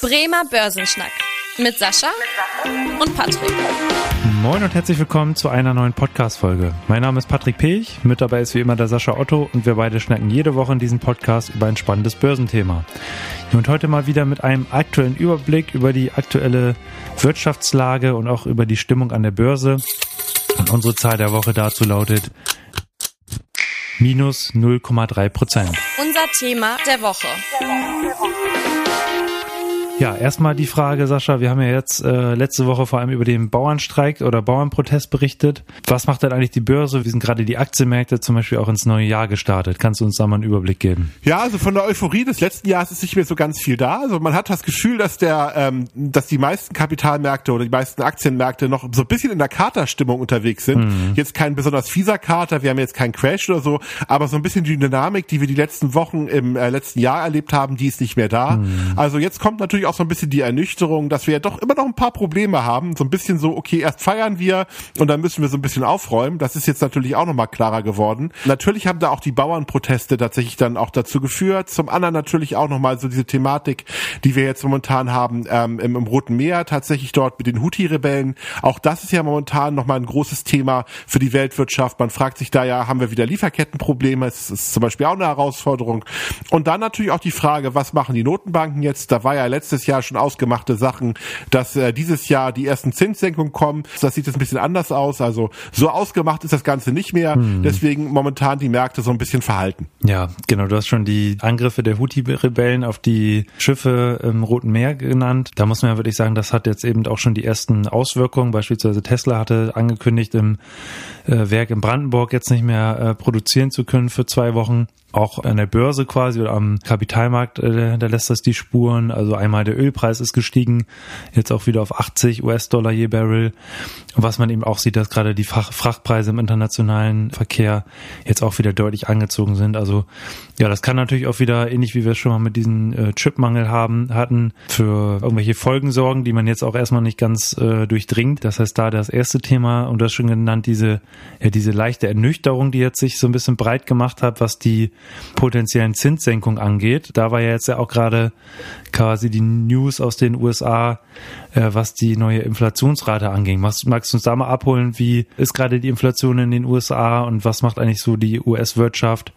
Bremer Börsenschnack mit Sascha und Patrick. Moin und herzlich willkommen zu einer neuen Podcast-Folge. Mein Name ist Patrick Pech, mit dabei ist wie immer der Sascha Otto und wir beide schnacken jede Woche in diesem Podcast über ein spannendes Börsenthema. Und heute mal wieder mit einem aktuellen Überblick über die aktuelle Wirtschaftslage und auch über die Stimmung an der Börse. Und unsere Zahl der Woche dazu lautet minus 0,3 Prozent. Unser Thema der Woche. Ja, erstmal die Frage, Sascha, wir haben ja jetzt äh, letzte Woche vor allem über den Bauernstreik oder Bauernprotest berichtet. Was macht denn eigentlich die Börse? Wie sind gerade die Aktienmärkte zum Beispiel auch ins neue Jahr gestartet? Kannst du uns da mal einen Überblick geben? Ja, also von der Euphorie des letzten Jahres ist nicht mehr so ganz viel da. Also man hat das Gefühl, dass der, ähm, dass die meisten Kapitalmärkte oder die meisten Aktienmärkte noch so ein bisschen in der Katerstimmung unterwegs sind. Mhm. Jetzt kein besonders fieser Kater, wir haben jetzt keinen Crash oder so, aber so ein bisschen die Dynamik, die wir die letzten Wochen im äh, letzten Jahr erlebt haben, die ist nicht mehr da. Mhm. Also jetzt kommt natürlich auch so ein bisschen die Ernüchterung, dass wir ja doch immer noch ein paar Probleme haben. So ein bisschen so, okay, erst feiern wir und dann müssen wir so ein bisschen aufräumen. Das ist jetzt natürlich auch nochmal klarer geworden. Natürlich haben da auch die Bauernproteste tatsächlich dann auch dazu geführt. Zum anderen natürlich auch nochmal so diese Thematik, die wir jetzt momentan haben ähm, im, im Roten Meer, tatsächlich dort mit den Houthi-Rebellen. Auch das ist ja momentan nochmal ein großes Thema für die Weltwirtschaft. Man fragt sich da ja, haben wir wieder Lieferkettenprobleme? Das ist zum Beispiel auch eine Herausforderung. Und dann natürlich auch die Frage, was machen die Notenbanken jetzt? Da war ja letztes Jahr schon ausgemachte Sachen, dass äh, dieses Jahr die ersten Zinssenkungen kommen. Das sieht jetzt ein bisschen anders aus. Also so ausgemacht ist das Ganze nicht mehr. Hm. Deswegen momentan die Märkte so ein bisschen verhalten. Ja, genau. Du hast schon die Angriffe der Houthi-Rebellen auf die Schiffe im Roten Meer genannt. Da muss man ja wirklich sagen, das hat jetzt eben auch schon die ersten Auswirkungen. Beispielsweise Tesla hatte angekündigt, im äh, Werk in Brandenburg jetzt nicht mehr äh, produzieren zu können für zwei Wochen auch an der Börse quasi oder am Kapitalmarkt, äh, da lässt das die Spuren. Also einmal der Ölpreis ist gestiegen, jetzt auch wieder auf 80 US-Dollar je Barrel. Was man eben auch sieht, dass gerade die Frachtpreise im internationalen Verkehr jetzt auch wieder deutlich angezogen sind. Also ja, das kann natürlich auch wieder, ähnlich wie wir es schon mal mit diesem äh, Chipmangel haben, hatten, für irgendwelche Folgen sorgen, die man jetzt auch erstmal nicht ganz äh, durchdringt. Das heißt, da das erste Thema, und das schon genannt, diese, ja, diese leichte Ernüchterung, die jetzt sich so ein bisschen breit gemacht hat, was die potenziellen Zinssenkungen angeht. Da war ja jetzt ja auch gerade quasi die News aus den USA, was die neue Inflationsrate anging. Magst, magst du uns da mal abholen, wie ist gerade die Inflation in den USA und was macht eigentlich so die US-Wirtschaft,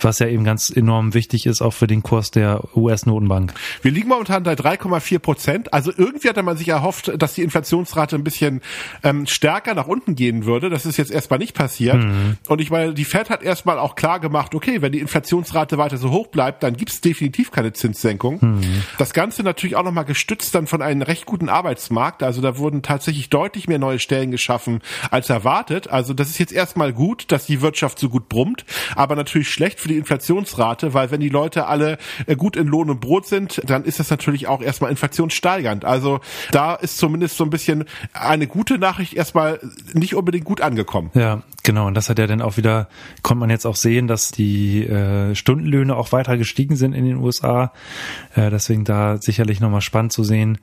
was ja eben ganz enorm wichtig ist, auch für den Kurs der US-Notenbank? Wir liegen momentan bei 3,4 Prozent. Also irgendwie hatte man sich erhofft, dass die Inflationsrate ein bisschen ähm, stärker nach unten gehen würde. Das ist jetzt erstmal nicht passiert. Mhm. Und ich meine, die Fed hat erstmal auch klar gemacht, okay, wenn die Inflationsrate weiter so hoch bleibt, dann gibt es definitiv keine Zinssenkung. Mhm. Das Ganze natürlich auch nochmal gestützt dann von einem recht guten Arbeitsmarkt. Also da wurden tatsächlich deutlich mehr neue Stellen geschaffen als erwartet. Also das ist jetzt erstmal gut, dass die Wirtschaft so gut brummt, aber natürlich schlecht für die Inflationsrate, weil wenn die Leute alle äh, gut in Lohn und Brot sind, dann ist das natürlich auch erstmal inflationssteigernd. Also da ist zumindest so ein bisschen eine gute Nachricht erstmal nicht unbedingt gut angekommen. Ja, genau. Und das hat ja dann auch wieder, konnte man jetzt auch sehen, dass die äh, Stundenlöhne auch weiter gestiegen sind in den USA. Äh, deswegen da sicherlich nochmal spannend zu sehen,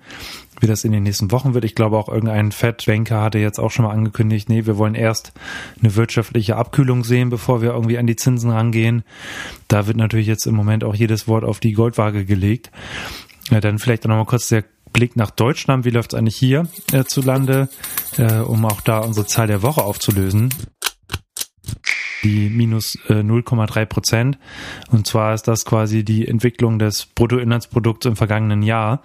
wie das in den nächsten Wochen wird. Ich glaube auch irgendein Fed-Banker hatte jetzt auch schon mal angekündigt, nee, wir wollen erst eine wirtschaftliche Abkühlung sehen, bevor wir irgendwie an die Zinsen rangehen. Da wird natürlich jetzt im Moment auch jedes Wort auf die Goldwaage gelegt. Ja, dann vielleicht nochmal kurz der Blick nach Deutschland. Wie läuft es eigentlich hier äh, zu Lande, äh, um auch da unsere Zahl der Woche aufzulösen? Die minus äh, 0,3 Prozent. Und zwar ist das quasi die Entwicklung des Bruttoinlandsprodukts im vergangenen Jahr.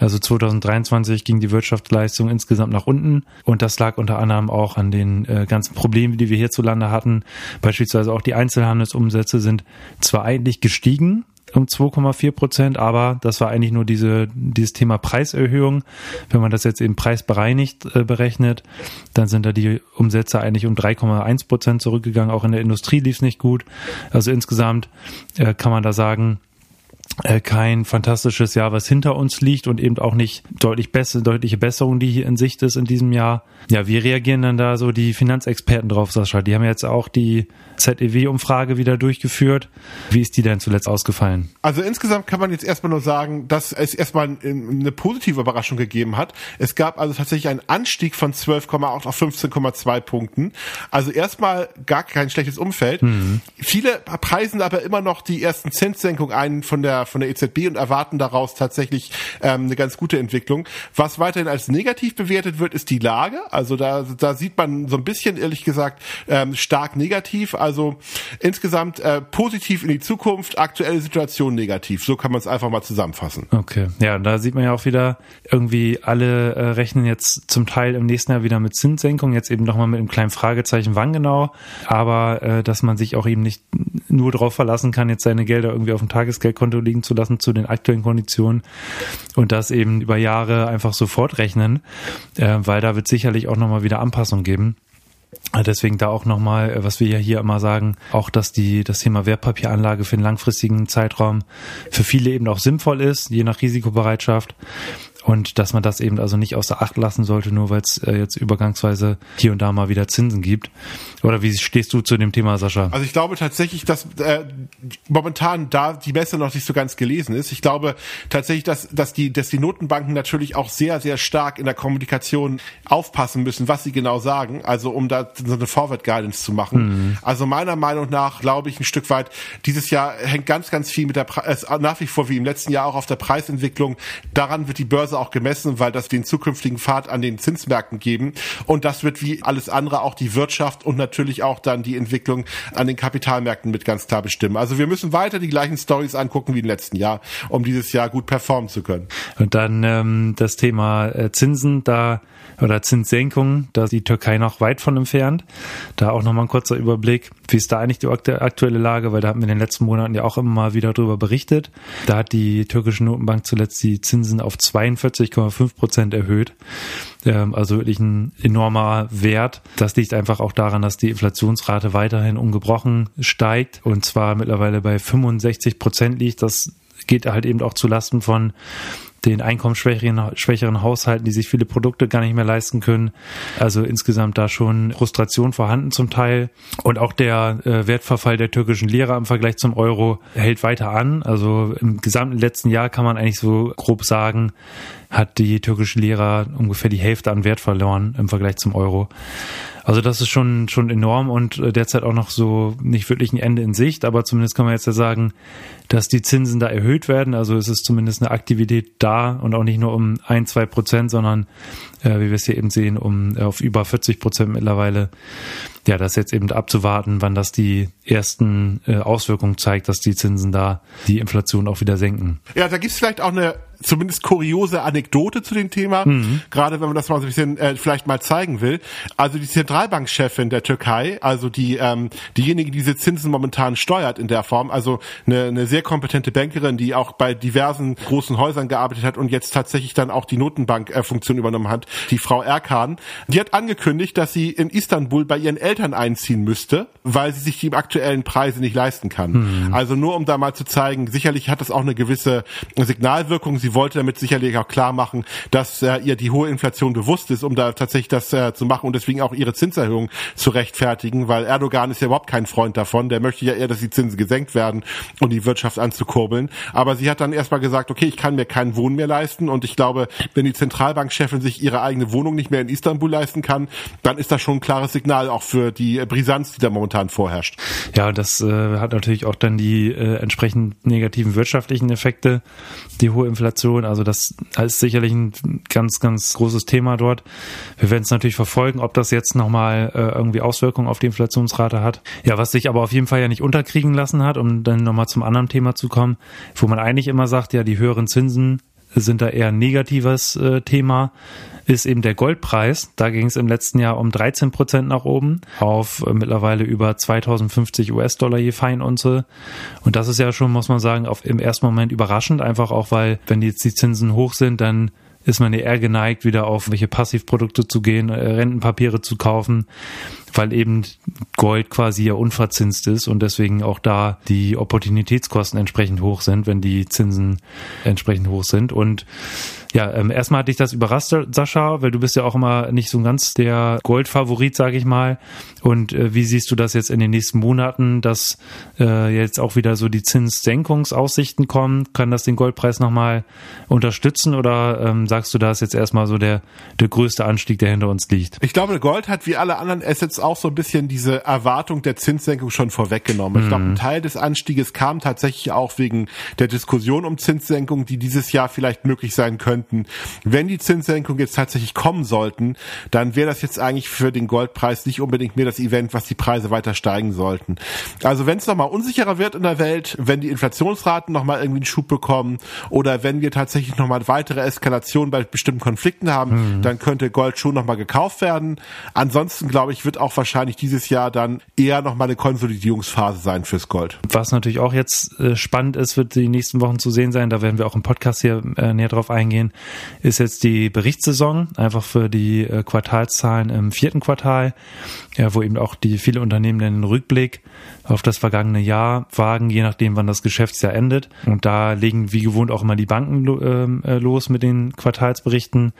Also 2023 ging die Wirtschaftsleistung insgesamt nach unten und das lag unter anderem auch an den äh, ganzen Problemen, die wir hierzulande hatten. Beispielsweise auch die Einzelhandelsumsätze sind zwar eigentlich gestiegen, um 2,4 Prozent, aber das war eigentlich nur diese, dieses Thema Preiserhöhung. Wenn man das jetzt eben preisbereinigt äh, berechnet, dann sind da die Umsätze eigentlich um 3,1 Prozent zurückgegangen. Auch in der Industrie lief es nicht gut. Also insgesamt äh, kann man da sagen, kein fantastisches Jahr, was hinter uns liegt und eben auch nicht deutlich besser, deutliche Besserung, die hier in Sicht ist in diesem Jahr. Ja, wie reagieren dann da so die Finanzexperten drauf, Sascha? Die haben jetzt auch die ZEW-Umfrage wieder durchgeführt. Wie ist die denn zuletzt ausgefallen? Also insgesamt kann man jetzt erstmal nur sagen, dass es erstmal eine positive Überraschung gegeben hat. Es gab also tatsächlich einen Anstieg von 12,8 auf 15,2 Punkten. Also erstmal gar kein schlechtes Umfeld. Mhm. Viele preisen aber immer noch die ersten Zinssenkungen ein von der der, von der EZB und erwarten daraus tatsächlich ähm, eine ganz gute Entwicklung. Was weiterhin als negativ bewertet wird, ist die Lage. Also da, da sieht man so ein bisschen, ehrlich gesagt, ähm, stark negativ. Also insgesamt äh, positiv in die Zukunft, aktuelle Situation negativ. So kann man es einfach mal zusammenfassen. Okay, ja, da sieht man ja auch wieder, irgendwie alle äh, rechnen jetzt zum Teil im nächsten Jahr wieder mit Zinssenkung, jetzt eben nochmal mit einem kleinen Fragezeichen, wann genau, aber äh, dass man sich auch eben nicht nur darauf verlassen kann, jetzt seine Gelder irgendwie auf dem Tagesgeldkonto liegen zu lassen zu den aktuellen Konditionen und das eben über Jahre einfach sofort rechnen, äh, weil da wird sicherlich auch nochmal wieder Anpassung geben. Deswegen da auch nochmal, äh, was wir ja hier immer sagen, auch dass die, das Thema Wertpapieranlage für einen langfristigen Zeitraum für viele eben auch sinnvoll ist, je nach Risikobereitschaft und dass man das eben also nicht außer Acht lassen sollte, nur weil es äh, jetzt übergangsweise hier und da mal wieder Zinsen gibt. Oder wie stehst du zu dem Thema, Sascha? Also ich glaube tatsächlich, dass äh, momentan da die Messe noch nicht so ganz gelesen ist. Ich glaube tatsächlich, dass, dass, die, dass die Notenbanken natürlich auch sehr, sehr stark in der Kommunikation aufpassen müssen, was sie genau sagen, also um da so eine Forward Guidance zu machen. Mhm. Also meiner Meinung nach glaube ich ein Stück weit, dieses Jahr hängt ganz, ganz viel mit der Pre äh, nach wie vor wie im letzten Jahr auch auf der Preisentwicklung. Daran wird die Börse Börse auch gemessen, weil das den zukünftigen Pfad an den Zinsmärkten geben. Und das wird wie alles andere auch die Wirtschaft und natürlich auch dann die Entwicklung an den Kapitalmärkten mit ganz klar bestimmen. Also wir müssen weiter die gleichen Stories angucken wie im letzten Jahr, um dieses Jahr gut performen zu können. Und dann ähm, das Thema äh, Zinsen, da oder Zinssenkungen, da ist die Türkei noch weit von entfernt. Da auch nochmal ein kurzer Überblick. Wie ist da eigentlich die aktuelle Lage? Weil da haben wir in den letzten Monaten ja auch immer mal wieder drüber berichtet. Da hat die türkische Notenbank zuletzt die Zinsen auf 42,5 Prozent erhöht. Ähm, also wirklich ein enormer Wert. Das liegt einfach auch daran, dass die Inflationsrate weiterhin ungebrochen steigt und zwar mittlerweile bei 65 Prozent liegt. Das geht halt eben auch zu Lasten von den einkommensschwächeren schwächeren Haushalten, die sich viele Produkte gar nicht mehr leisten können. Also insgesamt da schon Frustration vorhanden zum Teil. Und auch der äh, Wertverfall der türkischen Lira im Vergleich zum Euro hält weiter an. Also im gesamten letzten Jahr kann man eigentlich so grob sagen, hat die türkische Lira ungefähr die Hälfte an Wert verloren im Vergleich zum Euro. Also das ist schon, schon enorm und äh, derzeit auch noch so nicht wirklich ein Ende in Sicht, aber zumindest kann man jetzt ja sagen, dass die Zinsen da erhöht werden. Also es ist zumindest eine Aktivität da und auch nicht nur um ein, zwei Prozent, sondern äh, wie wir es hier eben sehen, um äh, auf über 40 Prozent mittlerweile. Ja, das jetzt eben abzuwarten, wann das die ersten äh, Auswirkungen zeigt, dass die Zinsen da die Inflation auch wieder senken. Ja, da gibt es vielleicht auch eine zumindest kuriose Anekdote zu dem Thema, mhm. gerade wenn man das mal so ein bisschen äh, vielleicht mal zeigen will. Also die Zentralbankchefin der Türkei, also die ähm, diejenige, die diese Zinsen momentan steuert in der Form, also eine, eine sehr kompetente Bankerin, die auch bei diversen großen Häusern gearbeitet hat und jetzt tatsächlich dann auch die Notenbankfunktion äh, übernommen hat, die Frau Erkan, die hat angekündigt, dass sie in Istanbul bei ihren Eltern einziehen müsste, weil sie sich die aktuellen Preise nicht leisten kann. Mhm. Also nur um da mal zu zeigen, sicherlich hat das auch eine gewisse Signalwirkung. Sie wollte damit sicherlich auch klar machen, dass äh, ihr die hohe Inflation bewusst ist, um da tatsächlich das äh, zu machen und deswegen auch ihre Zinserhöhung zu rechtfertigen, weil Erdogan ist ja überhaupt kein Freund davon. Der möchte ja eher, dass die Zinsen gesenkt werden und die Wirtschaft anzukurbeln. Aber sie hat dann erstmal gesagt, okay, ich kann mir keinen Wohn mehr leisten und ich glaube, wenn die Zentralbankchefin sich ihre eigene Wohnung nicht mehr in Istanbul leisten kann, dann ist das schon ein klares Signal auch für die Brisanz, die da momentan vorherrscht. Ja, das äh, hat natürlich auch dann die äh, entsprechend negativen wirtschaftlichen Effekte, die hohe Inflation Inflation. Also das ist sicherlich ein ganz, ganz großes Thema dort. Wir werden es natürlich verfolgen, ob das jetzt nochmal äh, irgendwie Auswirkungen auf die Inflationsrate hat. Ja, was sich aber auf jeden Fall ja nicht unterkriegen lassen hat, um dann nochmal zum anderen Thema zu kommen, wo man eigentlich immer sagt, ja, die höheren Zinsen sind da eher ein negatives äh, Thema ist eben der Goldpreis. Da ging es im letzten Jahr um 13 Prozent nach oben auf äh, mittlerweile über 2050 US-Dollar je Feinunze. Und das ist ja schon, muss man sagen, auf, im ersten Moment überraschend, einfach auch, weil wenn jetzt die Zinsen hoch sind, dann ist man eher geneigt, wieder auf welche Passivprodukte zu gehen, äh, Rentenpapiere zu kaufen, weil eben Gold quasi ja unverzinst ist und deswegen auch da die Opportunitätskosten entsprechend hoch sind, wenn die Zinsen entsprechend hoch sind. Und ja, ähm, erstmal hat dich das überrascht, Sascha, weil du bist ja auch immer nicht so ganz der Goldfavorit, sage ich mal. Und äh, wie siehst du das jetzt in den nächsten Monaten, dass äh, jetzt auch wieder so die Zinssenkungsaussichten kommen? Kann das den Goldpreis nochmal unterstützen oder ähm, sagst du, da ist jetzt erstmal so der, der größte Anstieg, der hinter uns liegt? Ich glaube, Gold hat wie alle anderen Assets auch so ein bisschen diese Erwartung der Zinssenkung schon vorweggenommen. Ich glaube, ein Teil des Anstieges kam tatsächlich auch wegen der Diskussion um Zinssenkungen, die dieses Jahr vielleicht möglich sein könnten. Wenn die Zinssenkungen jetzt tatsächlich kommen sollten, dann wäre das jetzt eigentlich für den Goldpreis nicht unbedingt mehr das Event, was die Preise weiter steigen sollten. Also wenn es nochmal unsicherer wird in der Welt, wenn die Inflationsraten nochmal irgendwie einen Schub bekommen oder wenn wir tatsächlich nochmal weitere Eskalationen bei bestimmten Konflikten haben, mhm. dann könnte Gold schon nochmal gekauft werden. Ansonsten glaube ich, wird auch wahrscheinlich dieses Jahr dann eher nochmal eine Konsolidierungsphase sein fürs Gold. Was natürlich auch jetzt äh, spannend ist, wird die nächsten Wochen zu sehen sein, da werden wir auch im Podcast hier äh, näher drauf eingehen, ist jetzt die Berichtssaison, einfach für die äh, Quartalszahlen im vierten Quartal, ja, wo eben auch die viele Unternehmen den Rückblick auf das vergangene Jahr wagen, je nachdem, wann das Geschäftsjahr endet. Und da legen wie gewohnt auch immer die Banken ähm, äh, los mit den Quartalsberichten.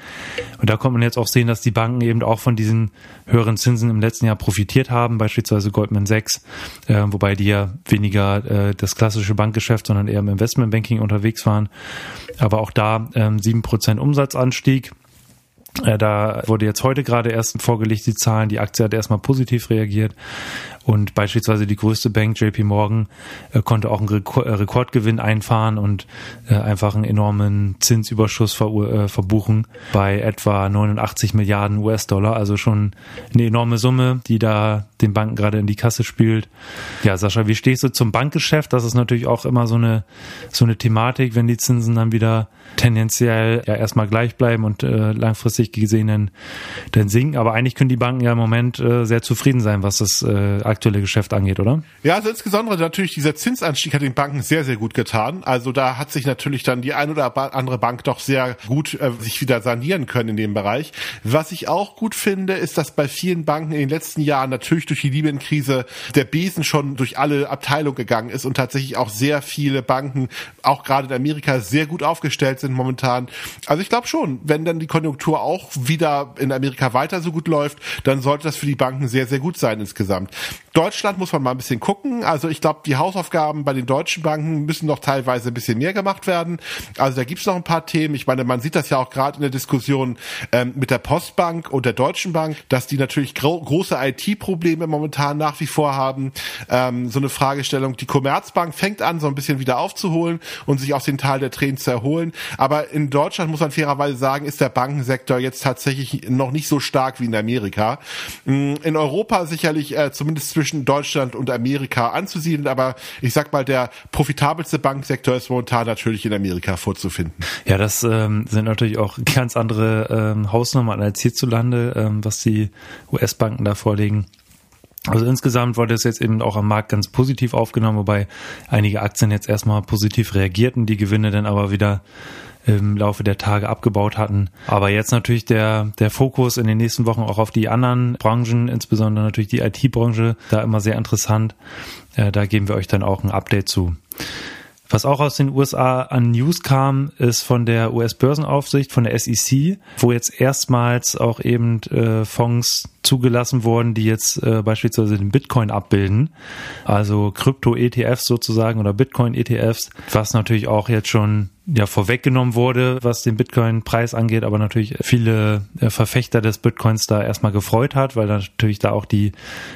Und da kommt man jetzt auch sehen, dass die Banken eben auch von diesen höheren Zinsen im letzten Jahr profitiert haben, beispielsweise Goldman Sachs, äh, wobei die ja weniger äh, das klassische Bankgeschäft, sondern eher im Investmentbanking unterwegs waren. Aber auch da ähm, sieben Prozent Umsatzanstieg. Äh, da wurde jetzt heute gerade erst vorgelegt, die Zahlen. Die Aktie hat erstmal positiv reagiert. Und beispielsweise die größte Bank, JP Morgan, äh, konnte auch einen äh, Rekordgewinn einfahren und äh, einfach einen enormen Zinsüberschuss ver, verbuchen bei etwa 89 Milliarden US-Dollar. Also schon eine enorme Summe, die da den Banken gerade in die Kasse spült. Ja, Sascha, wie stehst du zum Bankgeschäft? Das ist natürlich auch immer so eine, so eine Thematik, wenn die Zinsen dann wieder tendenziell ja erstmal gleich bleiben und äh, langfristig gesehen dann, dann sinken. Aber eigentlich können die Banken ja im Moment äh, sehr zufrieden sein, was das äh, aktuelle Geschäft angeht, oder? Ja, also insbesondere natürlich dieser Zinsanstieg hat den Banken sehr, sehr gut getan. Also da hat sich natürlich dann die ein oder andere Bank doch sehr gut äh, sich wieder sanieren können in dem Bereich. Was ich auch gut finde, ist, dass bei vielen Banken in den letzten Jahren natürlich durch die Libyen-Krise der Besen schon durch alle Abteilungen gegangen ist und tatsächlich auch sehr viele Banken, auch gerade in Amerika, sehr gut aufgestellt sind momentan. Also ich glaube schon, wenn dann die Konjunktur auch wieder in Amerika weiter so gut läuft, dann sollte das für die Banken sehr, sehr gut sein insgesamt. Deutschland muss man mal ein bisschen gucken. Also ich glaube, die Hausaufgaben bei den deutschen Banken müssen noch teilweise ein bisschen mehr gemacht werden. Also da gibt's noch ein paar Themen. Ich meine, man sieht das ja auch gerade in der Diskussion ähm, mit der Postbank und der Deutschen Bank, dass die natürlich gro große IT-Probleme momentan nach wie vor haben. Ähm, so eine Fragestellung. Die Commerzbank fängt an, so ein bisschen wieder aufzuholen und sich aus den Tal der Tränen zu erholen. Aber in Deutschland muss man fairerweise sagen, ist der Bankensektor jetzt tatsächlich noch nicht so stark wie in Amerika. Mm, in Europa sicherlich äh, zumindest zwischen zwischen Deutschland und Amerika anzusiedeln, aber ich sag mal, der profitabelste Banksektor ist momentan natürlich in Amerika vorzufinden. Ja, das ähm, sind natürlich auch ganz andere ähm, Hausnummern als hierzulande, ähm, was die US-Banken da vorlegen. Also insgesamt wurde es jetzt eben auch am Markt ganz positiv aufgenommen, wobei einige Aktien jetzt erstmal positiv reagierten, die Gewinne dann aber wieder im Laufe der Tage abgebaut hatten. Aber jetzt natürlich der, der Fokus in den nächsten Wochen auch auf die anderen Branchen, insbesondere natürlich die IT-Branche, da immer sehr interessant. Äh, da geben wir euch dann auch ein Update zu. Was auch aus den USA an News kam, ist von der US-Börsenaufsicht, von der SEC, wo jetzt erstmals auch eben äh, Fonds zugelassen wurden, die jetzt äh, beispielsweise den Bitcoin abbilden, also Krypto-ETFs sozusagen oder Bitcoin-ETFs, was natürlich auch jetzt schon ja vorweggenommen wurde, was den Bitcoin-Preis angeht, aber natürlich viele äh, Verfechter des Bitcoins da erstmal gefreut hat, weil natürlich da auch die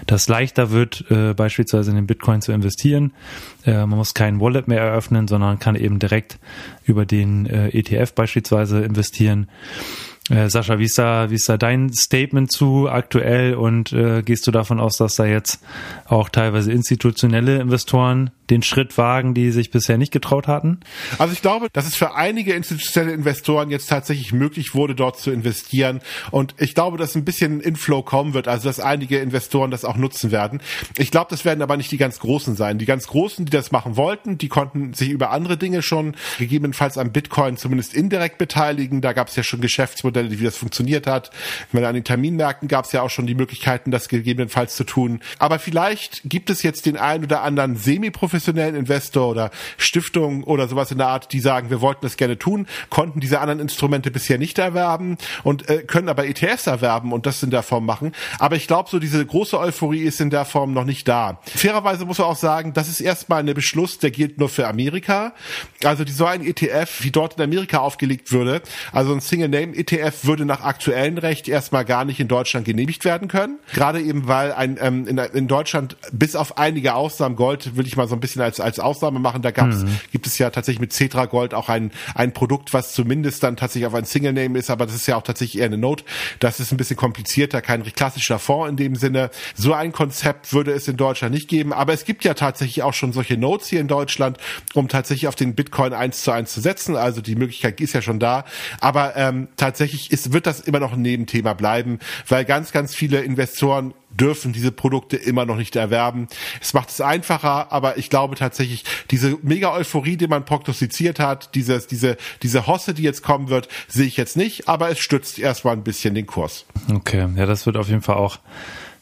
das leichter wird, äh, beispielsweise in den Bitcoin zu investieren. Äh, man muss kein Wallet mehr eröffnen, sondern kann eben direkt über den äh, ETF beispielsweise investieren. Äh, Sascha, wie ist da, wie ist da dein Statement zu aktuell und äh, gehst du davon aus, dass da jetzt auch teilweise institutionelle Investoren den Schritt wagen, die sich bisher nicht getraut hatten? Also ich glaube, dass es für einige institutionelle Investoren jetzt tatsächlich möglich wurde, dort zu investieren. Und ich glaube, dass ein bisschen Inflow kommen wird, also dass einige Investoren das auch nutzen werden. Ich glaube, das werden aber nicht die ganz Großen sein. Die ganz Großen, die das machen wollten, die konnten sich über andere Dinge schon gegebenenfalls am Bitcoin zumindest indirekt beteiligen. Da gab es ja schon Geschäftsmodelle, wie das funktioniert hat. Ich meine, an den Terminmärkten gab es ja auch schon die Möglichkeiten, das gegebenenfalls zu tun. Aber vielleicht gibt es jetzt den einen oder anderen semi-professionellen professionellen Investor oder Stiftung oder sowas in der Art, die sagen, wir wollten das gerne tun, konnten diese anderen Instrumente bisher nicht erwerben und äh, können aber ETFs erwerben und das in der Form machen. Aber ich glaube, so diese große Euphorie ist in der Form noch nicht da. Fairerweise muss man auch sagen, das ist erstmal ein Beschluss, der gilt nur für Amerika. Also die so ein ETF, wie dort in Amerika aufgelegt würde, also ein Single ETF würde nach aktuellem Recht erstmal gar nicht in Deutschland genehmigt werden können. Gerade eben, weil ein, ähm, in, in Deutschland bis auf einige Ausnahmen Gold will ich mal so ein bisschen als, als Ausnahme machen. Da gab's, mhm. gibt es ja tatsächlich mit Cetra Gold auch ein, ein Produkt, was zumindest dann tatsächlich auf ein Single Name ist, aber das ist ja auch tatsächlich eher eine Note. Das ist ein bisschen komplizierter, kein klassischer Fonds in dem Sinne. So ein Konzept würde es in Deutschland nicht geben, aber es gibt ja tatsächlich auch schon solche Notes hier in Deutschland, um tatsächlich auf den Bitcoin eins zu eins zu setzen. Also die Möglichkeit ist ja schon da. Aber ähm, tatsächlich ist, wird das immer noch ein Nebenthema bleiben, weil ganz, ganz viele Investoren dürfen diese Produkte immer noch nicht erwerben. Es macht es einfacher, aber ich glaube tatsächlich, diese Mega-Euphorie, die man prognostiziert hat, dieses, diese, diese Hosse, die jetzt kommen wird, sehe ich jetzt nicht, aber es stützt erstmal ein bisschen den Kurs. Okay, ja, das wird auf jeden Fall auch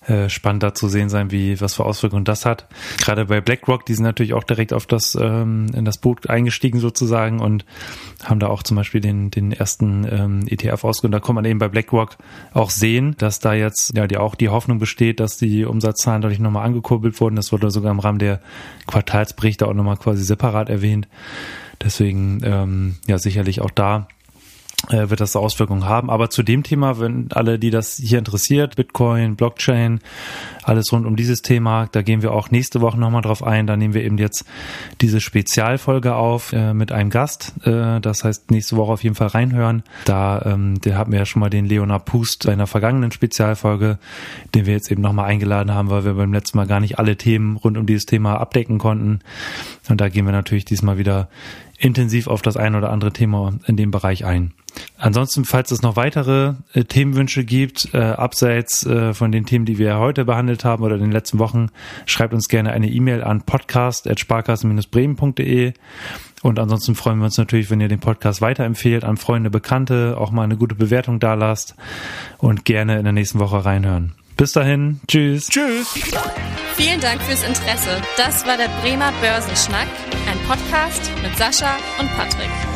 äh, spannend da zu sehen sein, wie was für Auswirkungen das hat. Gerade bei BlackRock, die sind natürlich auch direkt auf das ähm, in das Boot eingestiegen sozusagen und haben da auch zum Beispiel den den ersten ähm, ETF ausgegeben. Da kann man eben bei BlackRock auch sehen, dass da jetzt ja die auch die Hoffnung besteht, dass die Umsatzzahlen dadurch nochmal angekurbelt wurden. Das wurde sogar im Rahmen der Quartalsberichte auch nochmal quasi separat erwähnt. Deswegen ähm, ja sicherlich auch da wird das Auswirkungen haben. Aber zu dem Thema, wenn alle, die das hier interessiert, Bitcoin, Blockchain, alles rund um dieses Thema, da gehen wir auch nächste Woche nochmal drauf ein. Da nehmen wir eben jetzt diese Spezialfolge auf äh, mit einem Gast. Äh, das heißt, nächste Woche auf jeden Fall reinhören. Da, ähm, der hatten wir ja schon mal den Leonard Pust einer vergangenen Spezialfolge, den wir jetzt eben nochmal eingeladen haben, weil wir beim letzten Mal gar nicht alle Themen rund um dieses Thema abdecken konnten. Und da gehen wir natürlich diesmal wieder intensiv auf das ein oder andere Thema in dem Bereich ein. Ansonsten, falls es noch weitere äh, Themenwünsche gibt, äh, abseits äh, von den Themen, die wir heute behandelt haben oder in den letzten Wochen, schreibt uns gerne eine E-Mail an podcast.sparkassen-bremen.de und ansonsten freuen wir uns natürlich, wenn ihr den Podcast weiterempfehlt an Freunde, Bekannte, auch mal eine gute Bewertung da lasst und gerne in der nächsten Woche reinhören. Bis dahin, tschüss. Tschüss. Vielen Dank fürs Interesse. Das war der Bremer Börsenschnack, ein Podcast mit Sascha und Patrick.